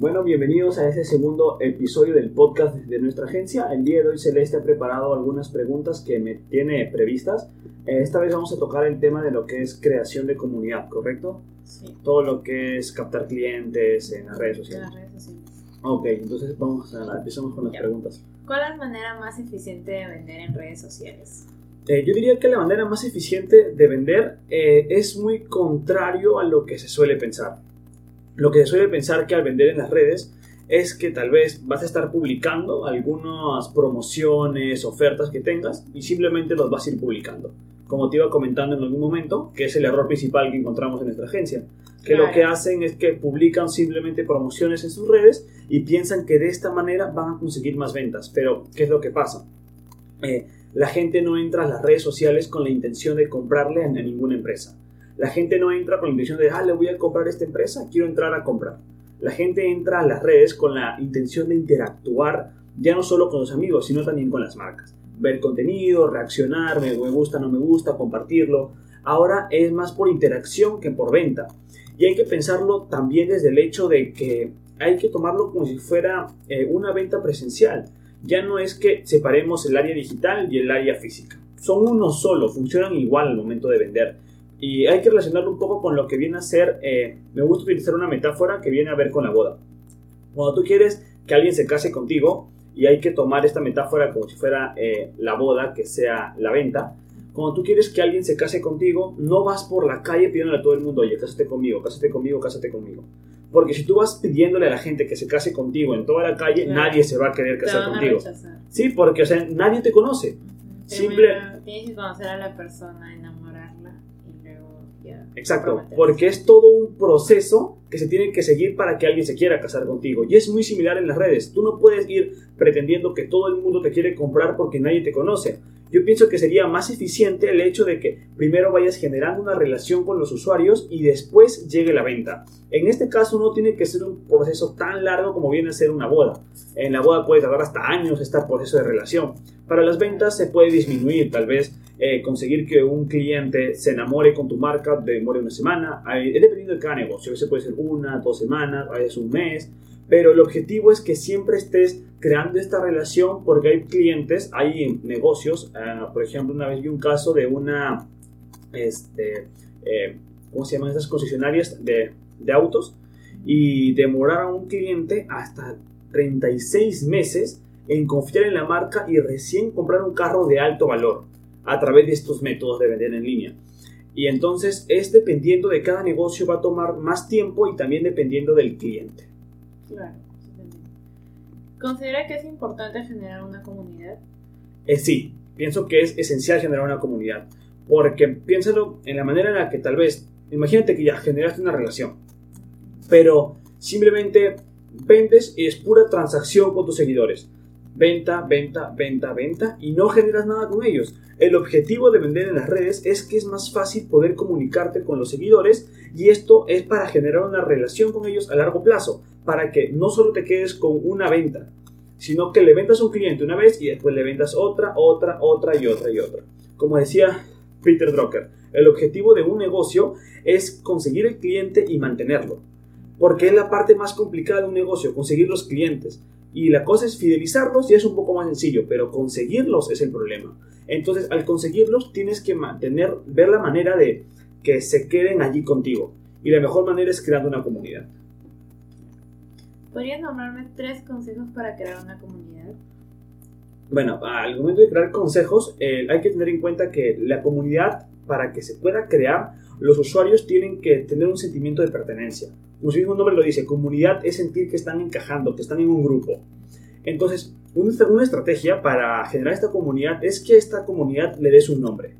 Bueno, bienvenidos a este segundo episodio del podcast de nuestra agencia. El día de hoy Celeste ha preparado algunas preguntas que me tiene previstas. Eh, esta vez vamos a tocar el tema de lo que es creación de comunidad, ¿correcto? Sí. Todo lo que es captar clientes en las redes En sociales. las redes sociales. Ok, entonces vamos a empezamos con las Ya. preguntas. ¿Cuál es la manera más eficiente de vender en redes sociales? Eh, yo diría que la manera más eficiente de vender eh, es muy contrario a lo que se suele pensar. Lo que se suele pensar que al vender en las redes es que tal vez vas a estar publicando algunas promociones, ofertas que tengas y simplemente los vas a ir publicando. Como te iba comentando en algún momento, que es el error principal que encontramos en nuestra agencia. Que lo que hacen es que publican simplemente promociones en sus redes y piensan que de esta manera van a conseguir más ventas. Pero, ¿qué es lo que pasa? Eh, la gente no entra a las redes sociales con la intención de comprarle a ninguna empresa. La gente no entra con la intención de, ah, le voy a comprar esta empresa, quiero entrar a comprar. La gente entra a las redes con la intención de interactuar ya no solo con los amigos, sino también con las marcas. Ver contenido, reaccionar, me, gusta, no me gusta, compartirlo. Ahora es más por interacción que por venta. Y hay que pensarlo también desde el hecho de que hay que tomarlo como si fuera eh, una venta presencial ya no es que separemos el área digital y el área física. Son uno solo, funcionan igual al momento de vender. Y hay que relacionarlo un poco con lo que viene a ser, eh, me gusta utilizar una metáfora que viene a ver con la boda. Cuando tú quieres que alguien se case contigo, y hay que tomar esta metáfora como si fuera eh, la boda, que sea la venta, cuando tú quieres que alguien se case contigo, no vas por la calle pidiéndole a todo el mundo, oye, cásate conmigo, cásate conmigo, cásate conmigo. Porque si tú vas pidiéndole a la gente que se case contigo en toda la calle, Claro. nadie se va a querer Te casar van a contigo. rechazar. Sí, porque o sea, nadie te conoce. Simple- tienes que conocer a la persona, ya. Exacto, porque es todo un proceso que se tiene que seguir para que alguien se quiera casar contigo. Y es muy similar en las redes. Tú no puedes ir pretendiendo que todo el mundo te quiere comprar porque nadie te conoce. Yo pienso que sería más eficiente el hecho de que primero vayas generando una relación con los usuarios y después llegue la venta. En este caso no tiene que ser un proceso tan largo como viene a ser una boda. En la boda puede tardar hasta años este proceso de relación. Para las ventas se puede disminuir, tal vez eh, conseguir que un cliente se enamore con tu marca demore una semana, es dependiendo de cada negocio, a veces puede ser una, dos semanas, a veces un mes, pero el objetivo es que siempre estés creando esta relación porque hay clientes, hay negocios, ah, por ejemplo, una vez vi un caso de una, este, eh, ¿cómo se llaman estas concesionarias de, de autos? Y demoraron a un cliente hasta 36 meses en confiar en la marca y recién comprar un carro de alto valor a través de estos métodos de vender en línea. Y entonces es dependiendo de cada negocio va a tomar más tiempo y también dependiendo del cliente. Claro. ¿Considera que es importante generar una comunidad? Eh, sí, pienso que es esencial generar una comunidad. Porque piénsalo en la manera en la que tal vez, imagínate que ya generaste una relación, pero simplemente vendes y es pura transacción con tus seguidores. Venta, venta, venta, venta y no generas nada con ellos. El objetivo de vender en las redes es que es más fácil poder comunicarte con los seguidores y esto es para generar una relación con ellos a largo plazo, para que no solo te quedes con una venta, sino que le vendas a un cliente una vez y después le vendas otra, otra, otra y otra y otra. Como decía Peter Drucker, el objetivo de un negocio es conseguir el cliente y mantenerlo, porque es la parte más complicada de un negocio, conseguir los clientes. Y la cosa es fidelizarlos y es un poco más sencillo, pero conseguirlos es el problema. Entonces, al conseguirlos, tienes que mantener, ver la manera de que se queden allí contigo. Y la mejor manera es creando una comunidad. ¿Podrías nombrarme tres consejos para crear una comunidad? Bueno, al momento de crear consejos, eh, hay que tener en cuenta que la comunidad, para que se pueda crear, los usuarios tienen que tener un sentimiento de pertenencia. Como su mismo nombre lo dice, comunidad es sentir que están encajando, que están en un grupo. Entonces, una, estrategia para generar esta comunidad es que esta comunidad le des un nombre.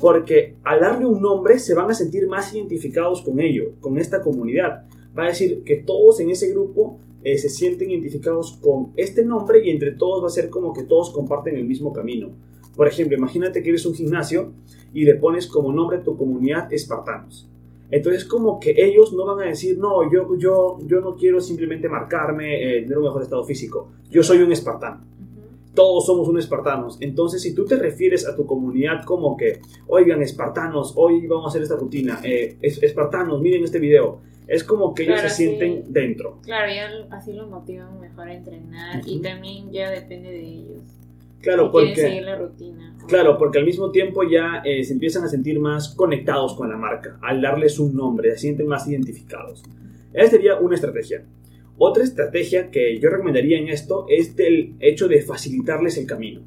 Porque al darle un nombre se van a sentir más identificados con ello, con esta comunidad. Va a decir que todos en ese grupo eh, se sienten identificados con este nombre y entre todos va a ser como que todos comparten el mismo camino. Por ejemplo, imagínate que eres un gimnasio y le pones como nombre a tu comunidad espartanos. Entonces como que ellos no van a decir, no, yo, yo, yo no quiero simplemente marcarme, eh, tener un mejor estado físico. Yo soy un espartano. Todos somos un espartanos. Entonces, si tú te refieres a tu comunidad como que, oigan, espartanos, hoy vamos a hacer esta rutina, eh, es- espartanos, miren este video, Es como que ellos Claro, se sienten dentro. Claro, ya así lo motivan mejor a entrenar y Ujú. también ya depende de ellos. Claro, porque... seguir la rutina. Claro, porque al mismo tiempo ya eh, se empiezan a sentir más conectados con la marca, al darles un nombre, se sienten más identificados. Esa sería una estrategia. Otra estrategia que yo recomendaría en esto es del hecho de facilitarles el camino.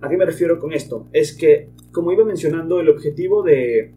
¿A qué me refiero con esto? Es que, como iba mencionando, el objetivo de,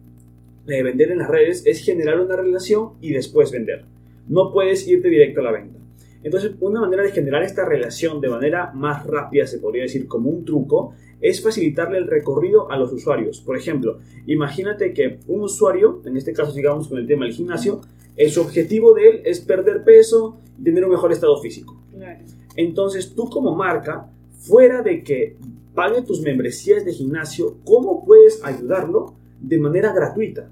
de vender en las redes es generar una relación y después vender. No puedes irte directo a la venta. Entonces, una manera de generar esta relación de manera más rápida, se podría decir como un truco, es facilitarle el recorrido a los usuarios. Por ejemplo, imagínate que un usuario, en este caso sigamos con el tema del gimnasio, eh, su objetivo de él es perder peso y tener un mejor estado físico. Claro. Entonces tú como marca, fuera de que pague tus membresías de gimnasio, ¿cómo puedes ayudarlo de manera gratuita?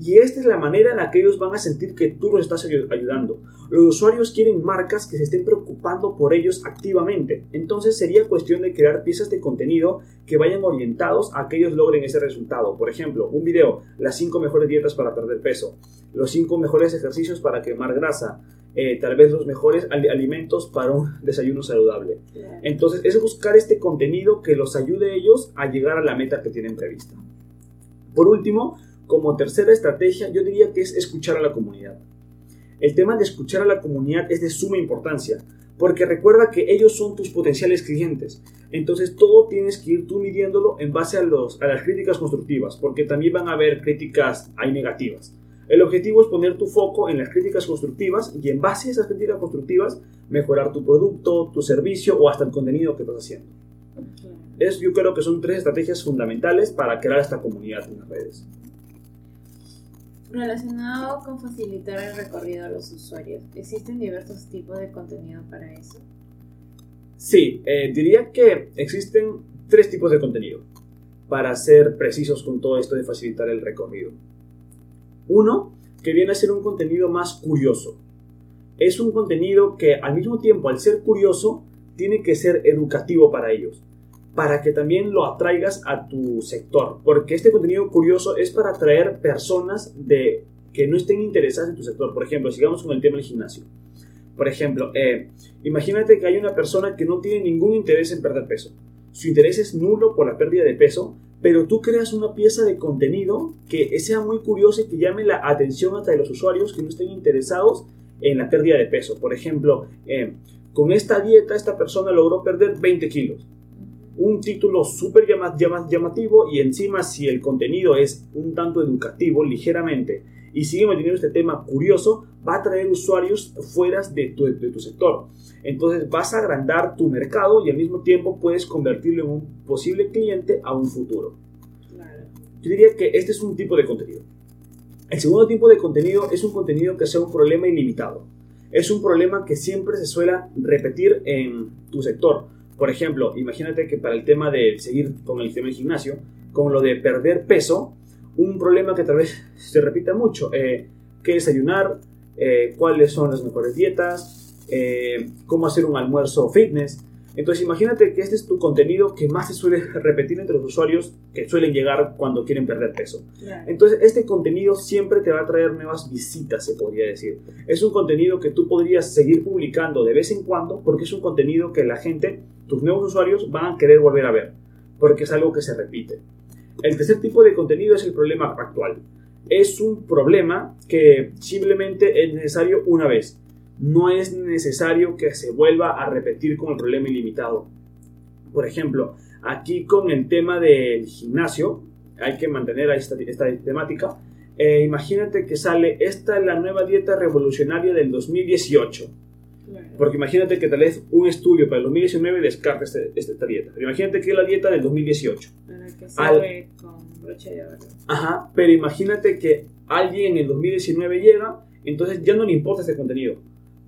Y esta es la manera en la que ellos van a sentir que tú los estás ayu- ayudando. Los usuarios quieren marcas que se estén preocupando por ellos activamente. Entonces sería cuestión de crear piezas de contenido que vayan orientados a que ellos logren ese resultado. Por ejemplo, un video, las 5 mejores dietas para perder peso, los 5 mejores ejercicios para quemar grasa, eh, tal vez los mejores ali- alimentos para un desayuno saludable. Entonces es buscar este contenido que los ayude a ellos a llegar a la meta que tienen prevista. Por último, como tercera estrategia, yo diría que es escuchar a la comunidad. El tema de escuchar a la comunidad es de suma importancia, porque recuerda que ellos son tus potenciales clientes. Entonces todo tienes que ir tú midiéndolo en base a, los, a las críticas constructivas, porque también van a haber críticas hay negativas. El objetivo es poner tu foco en las críticas constructivas y en base a esas críticas constructivas mejorar tu producto, tu servicio o hasta el contenido que estás haciendo. Es, yo creo que son tres estrategias fundamentales para crear esta comunidad en las redes. Relacionado con facilitar el recorrido a los usuarios, ¿existen diversos tipos de contenido para eso? Sí, eh, diría que existen tres tipos de contenido para ser precisos con todo esto de facilitar el recorrido. Uno, que viene a ser un contenido más curioso. Es un contenido que al mismo tiempo, al ser curioso, tiene que ser educativo para ellos, para que también lo atraigas a tu sector, porque este contenido curioso es para atraer personas de, que no estén interesadas en tu sector. Por ejemplo, sigamos con el tema del gimnasio. Por ejemplo, eh, imagínate que hay una persona que no tiene ningún interés en perder peso. Su interés es nulo por la pérdida de peso, pero tú creas una pieza de contenido que sea muy curiosa y que llame la atención hasta de los usuarios que no estén interesados en la pérdida de peso. Por ejemplo, eh, con esta dieta esta persona logró perder 20 kilos. Un título súper llama- llama- llamativo y encima si el contenido es un tanto educativo, ligeramente, y sigue manteniendo este tema curioso, va a atraer usuarios fuera de tu, de tu sector. Entonces vas a agrandar tu mercado y al mismo tiempo puedes convertirlo en un posible cliente a un futuro. Claro. Yo diría que este es un tipo de contenido. El segundo tipo de contenido es un contenido que sea un problema ilimitado. Es un problema que siempre se suele repetir en tu sector. Por ejemplo, imagínate que para el tema de seguir con el tema del gimnasio, con lo de perder peso, un problema que tal vez se repita mucho. Eh, ¿Qué desayunar? Eh, ¿Cuáles son las mejores dietas? Eh, ¿Cómo hacer un almuerzo fitness? Entonces imagínate que este es tu contenido que más se suele repetir entre los usuarios que suelen llegar cuando quieren perder peso. Claro. Entonces este contenido siempre te va a traer nuevas visitas, se podría decir. Es un contenido que tú podrías seguir publicando de vez en cuando porque es un contenido que la gente, tus nuevos usuarios, van a querer volver a ver porque es algo que se repite. El tercer tipo de contenido es el problema actual. Es un problema que simplemente es necesario una vez. No es necesario que se vuelva a repetir con el problema ilimitado. Por ejemplo, aquí con el tema del gimnasio, hay que mantener esta, esta temática. Eh, imagínate que sale, esta es la nueva dieta revolucionaria del 2018. Claro. Porque imagínate que tal vez un estudio para el 2019 descarta este- este- esta dieta. Pero imagínate que es la dieta del 2018. Para que Al- sirve con broche de oro. Ajá, pero imagínate que alguien en el 2019 llega, entonces ya no le importa este contenido,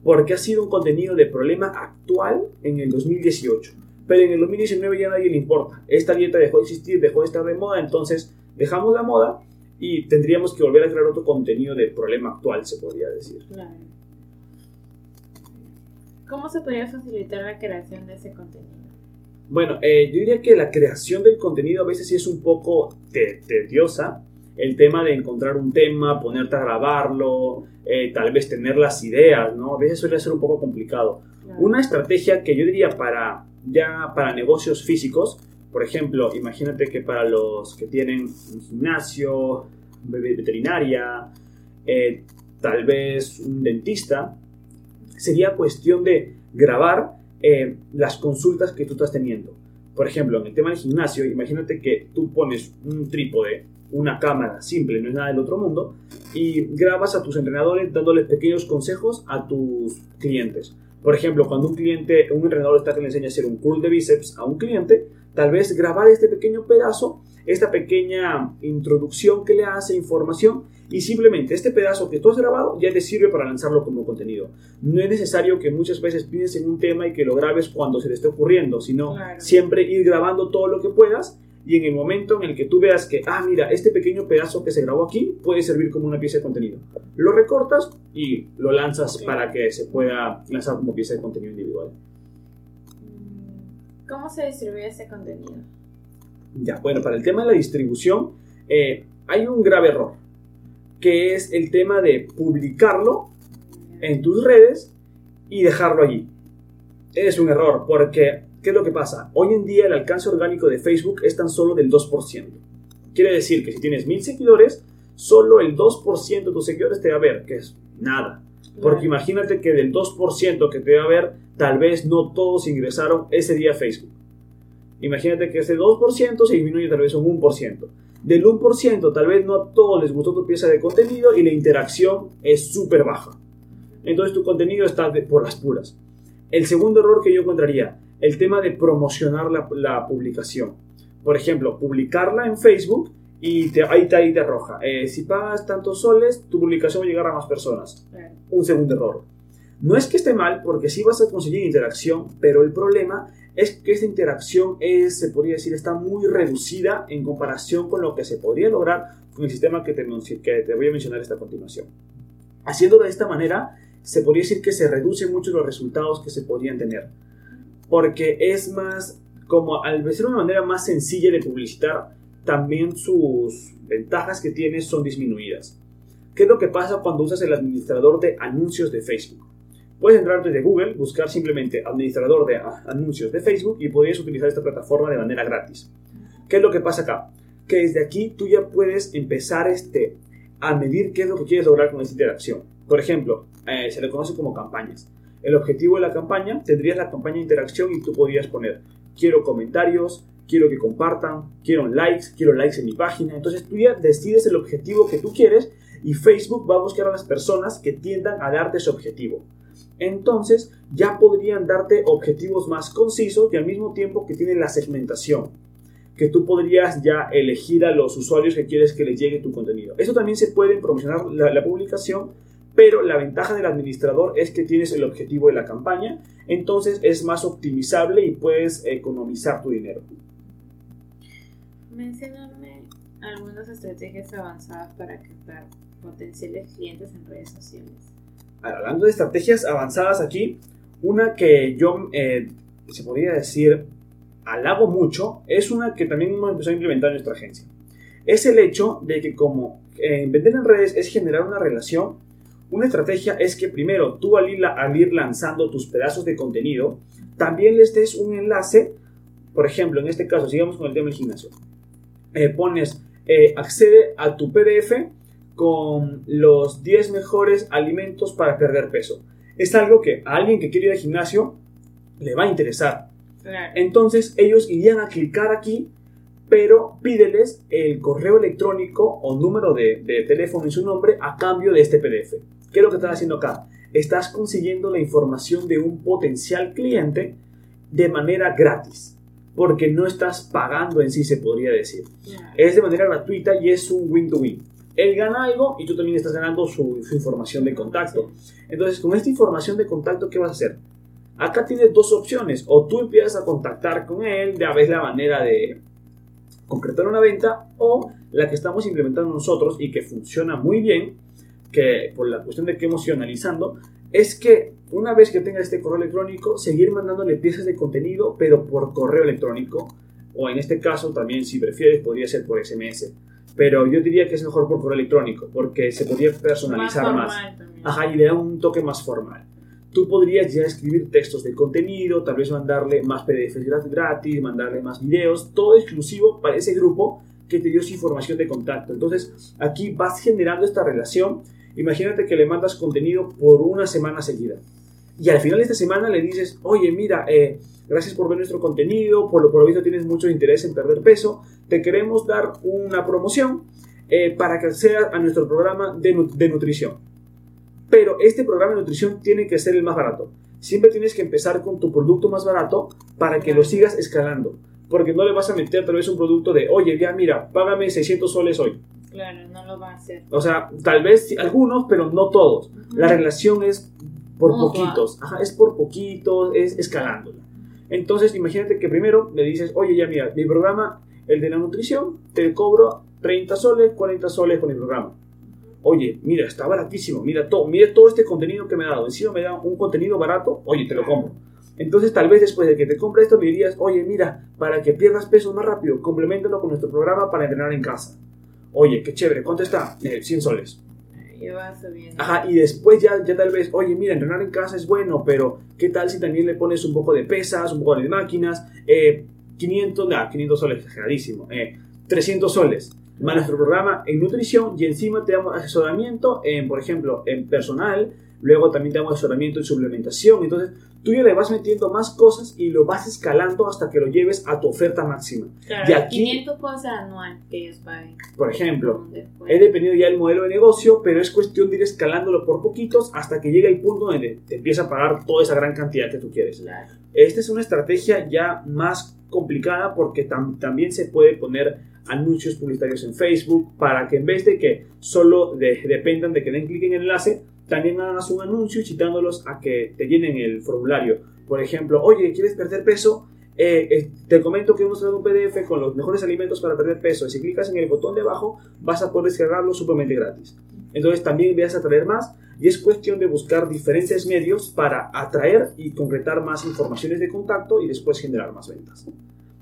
porque ha sido un contenido de problema actual en el 2018. Pero en el 2019 ya nadie le importa. Esta dieta dejó de existir, dejó de estar de moda, entonces dejamos la moda y tendríamos que volver a crear otro contenido de problema actual, se podría decir. Claro. ¿Cómo se podría facilitar la creación de ese contenido? Bueno, eh, yo diría que la creación del contenido a veces sí es un poco te- tediosa el tema de encontrar un tema, ponerte a grabarlo, eh, tal vez tener las ideas, ¿no? A veces suele ser un poco complicado. Una estrategia que yo diría para ya para negocios físicos, por ejemplo, imagínate que para los que tienen un gimnasio, veterinaria, eh, tal vez un dentista, sería cuestión de grabar eh, las consultas que tú estás teniendo. Por ejemplo, en el tema del gimnasio, imagínate que tú pones un trípode, una cámara simple, no es nada del otro mundo, y grabas a tus entrenadores dándoles pequeños consejos a tus clientes. Por ejemplo, cuando un cliente, un entrenador está que le enseña a hacer un curl de bíceps a un cliente, tal vez grabar este pequeño pedazo, esta pequeña introducción que le hace, información, y simplemente este pedazo que tú has grabado ya te sirve para lanzarlo como contenido. No es necesario que muchas veces pienses en un tema y que lo grabes cuando se te esté ocurriendo, sino siempre ir grabando todo lo que puedas y en el momento en el que tú veas que, ah, mira, este pequeño pedazo que se grabó aquí puede servir como una pieza de contenido. Lo recortas y lo lanzas para que se pueda lanzar como pieza de contenido individual. Mm, ¿Cómo se distribuye ese contenido? Ya, bueno, para el tema de la distribución eh, hay un grave error, que es el tema de publicarlo en tus redes y dejarlo allí. Es un error porque ¿Qué es lo que pasa? Hoy en día el alcance orgánico de Facebook es tan solo del 2%. Quiere decir que si tienes mil seguidores, solo el 2% de tus seguidores te va a ver, que es nada. Porque imagínate que del 2% que te va a ver, tal vez no todos ingresaron ese día a Facebook. Imagínate que ese 2% se disminuye tal vez un 1%. Del 1%, tal vez no a todos les gustó tu pieza de contenido y la interacción es súper baja. Entonces tu contenido está por las puras. El segundo error que yo encontraría, el tema de promocionar la, publicación. Por ejemplo, publicarla en Facebook y te, ahí te, ahí te arroja. Eh, si pagas tantos soles, tu publicación va a llegar a más personas. Un segundo error. No es que esté mal, porque sí vas a conseguir interacción, pero el problema es que esta interacción es, se podría decir, está muy reducida en comparación con lo que se podría lograr con el sistema que te, que te voy a mencionar esta continuación. Haciéndolo de esta manera, se podría decir que se reducen mucho los resultados que se podrían tener porque es más, como al ser una manera más sencilla de publicitar, también sus ventajas que tiene son disminuidas. ¿Qué es lo que pasa cuando usas el administrador de anuncios de Facebook? Puedes entrar desde Google, buscar simplemente administrador de anuncios de Facebook y podrías utilizar esta plataforma de manera gratis. ¿Qué es lo que pasa acá? Que desde aquí tú ya puedes empezar este, a medir qué es lo que quieres lograr con esta interacción. Por ejemplo, eh, se le conoce como campañas el objetivo de la campaña, tendrías la campaña de interacción y tú podrías poner, quiero comentarios, quiero que compartan, quiero likes, quiero likes en mi página. Entonces tú ya decides el objetivo que tú quieres y Facebook va a buscar a las personas que tiendan a darte ese objetivo. Entonces ya podrían darte objetivos más concisos y al mismo tiempo que tienen la segmentación que tú podrías ya elegir a los usuarios que quieres que les llegue tu contenido. Eso también se puede promocionar la, la publicación pero la ventaja del administrador es que tienes el objetivo de la campaña, entonces es más optimizable y puedes economizar tu dinero. Mencioname algunas estrategias avanzadas para captar potenciales clientes en redes sociales. Hablando de estrategias avanzadas aquí, una que yo eh, se podría decir alabo mucho es una que también hemos empezado a implementar en nuestra agencia. Es el hecho de que como eh, vender en redes es generar una relación, una estrategia es que primero tú al ir, lanzando tus pedazos de contenido, también les des un enlace, por ejemplo, en este caso, sigamos con el tema del gimnasio. Eh, pones, eh, accede a tu PDF con los 10 mejores alimentos para perder peso. Es algo que a alguien que quiere ir al gimnasio le va a interesar. Entonces ellos irían a clicar aquí, pero pídeles el correo electrónico o número de, de teléfono y su nombre a cambio de este PDF. ¿Qué es lo que estás haciendo acá? Estás consiguiendo la información de un potencial cliente de manera gratis, porque no estás pagando en sí, se podría decir. Es de manera gratuita y es un win-to-win. Él gana algo y tú también estás ganando su, información de contacto. Entonces, con esta información de contacto, ¿qué vas a hacer? Acá tienes dos opciones. O tú empiezas a contactar con él, de a veces la manera de concretar una venta, o la que estamos implementando nosotros y que funciona muy bien, que por la cuestión de que hemos ido analizando, es que una vez que tenga este correo electrónico, seguir mandándole piezas de contenido, pero por correo electrónico, o en este caso también si prefieres podría ser por SMS. pero yo diría que es mejor por correo electrónico, porque se podría personalizar más. también. Ajá, y le da un toque más formal. Tú podrías ya escribir textos de contenido, tal vez mandarle más PDFs grat- gratis, mandarle más videos, todo exclusivo para ese grupo que te dio su información de contacto. Entonces, aquí vas generando esta relación. Imagínate que le mandas contenido por una semana seguida. Y al final de esta semana le dices, oye, mira, eh, gracias por ver nuestro contenido, por lo por lo visto tienes mucho interés en perder peso, te queremos dar una promoción eh, para que accedas a nuestro programa de, de nutrición. Pero este programa de nutrición tiene que ser el más barato. Siempre tienes que empezar con tu producto más barato para que lo sigas escalando. Porque no le vas a meter tal vez un producto de, oye, ya mira, págame 600 soles hoy. Claro, no lo va a hacer. O sea, tal vez algunos, pero no todos. La relación es por poquitos. Ajá, es por poquitos, es escalándola. Entonces, imagínate que primero le dices, oye, ya mira, mi programa, el de la nutrición, te cobro 30 soles, 40 soles con el programa. Oye, mira, está baratísimo, mira todo, mira todo este contenido que me ha dado. Encima me da un contenido barato, oye, te lo compro. Entonces, tal vez después de que te compre esto, me dirías, oye, mira, para que pierdas peso más rápido, complementalo con nuestro programa para entrenar en casa. Oye, qué chévere, ¿cuánto está? Eh, 100 soles. Y va subiendo. Ajá, y después ya, ya tal vez, oye, mira, entrenar en casa es bueno, pero ¿qué tal si también le pones un poco de pesas, un poco de máquinas? Eh, 500, nah, 500 soles, exageradísimo. Eh, 300 soles. Más nuestro programa en nutrición y encima te damos asesoramiento en, por ejemplo, en personal, luego también te damos asesoramiento en suplementación. Entonces, tú ya le vas metiendo más cosas y lo vas escalando hasta que lo lleves a tu oferta máxima. Claro, y aquí- 500 puede ser anual que ellos paguen. Por ejemplo. He dependido ya del modelo de negocio, pero es cuestión de ir escalándolo por poquitos hasta que llegue el punto donde te empieza a pagar toda esa gran cantidad que tú quieres. Claro. Esta es una estrategia ya más complicada porque tam- también se puede poner anuncios publicitarios en Facebook para que en vez de que solo de- dependan de que den clic en el enlace, también hagas un anuncio citándolos a que te llenen el formulario. Por ejemplo, oye, ¿quieres perder peso? Eh, eh, te comento que hemos creado un PDF con los mejores alimentos para perder peso. Y si clicas en el botón de abajo, vas a poder descargarlo sumamente gratis. Entonces también vas a atraer más y es cuestión de buscar diferentes medios para atraer y concretar más informaciones de contacto y después generar más ventas.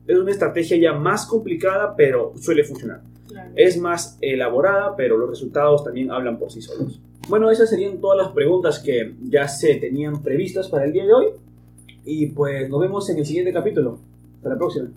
Es una estrategia ya más complicada, pero suele funcionar. claro. Es más elaborada, pero los resultados también hablan por sí solos. Bueno, esas serían todas las preguntas que ya se tenían previstas para el día de hoy. Y pues nos vemos en el siguiente capítulo. Hasta la próxima.